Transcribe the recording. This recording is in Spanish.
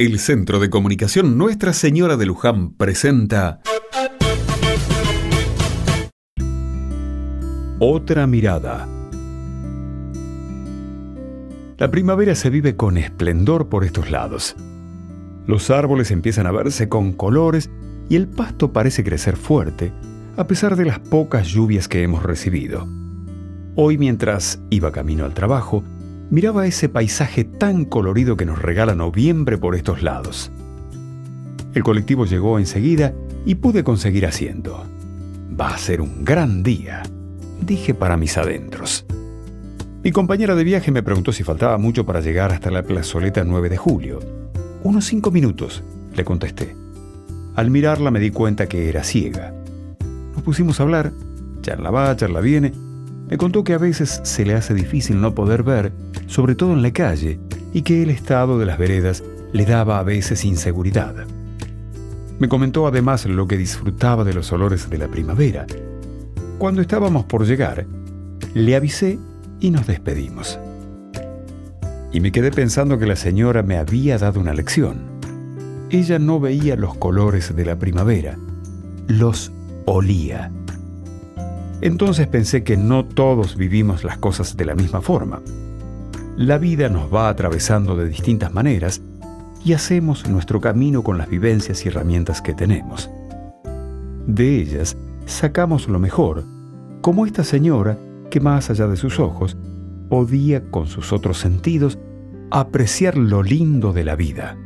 El Centro de Comunicación Nuestra Señora de Luján presenta Otra mirada. La primavera se vive con esplendor por estos lados. Los árboles empiezan a verse con colores y el pasto parece crecer fuerte, a pesar de las pocas lluvias que hemos recibido. Hoy mientras iba camino al trabajo, miraba ese paisaje tan colorido que nos regala noviembre por estos lados. El colectivo llegó enseguida y pude conseguir asiento. Va a ser un gran día, dije para mis adentros. Mi compañera de viaje me preguntó si faltaba mucho para llegar hasta la plazoleta 9 de julio. Unos cinco minutos, le contesté. Al mirarla me di cuenta que era ciega. Nos pusimos a hablar, charla va, charla viene, me contó que a veces se le hace difícil no poder ver, sobre todo en la calle, y que el estado de las veredas le daba a veces inseguridad. Me comentó además lo que disfrutaba de los olores de la primavera. Cuando estábamos por llegar, le avisé y nos despedimos. Y me quedé pensando que la señora me había dado una lección. Ella no veía los colores de la primavera, los olía. Entonces pensé que no todos vivimos las cosas de la misma forma. La vida nos va atravesando de distintas maneras y hacemos nuestro camino con las vivencias y herramientas que tenemos. De ellas sacamos lo mejor, como esta señora que más allá de sus ojos, podía con sus otros sentidos apreciar lo lindo de la vida.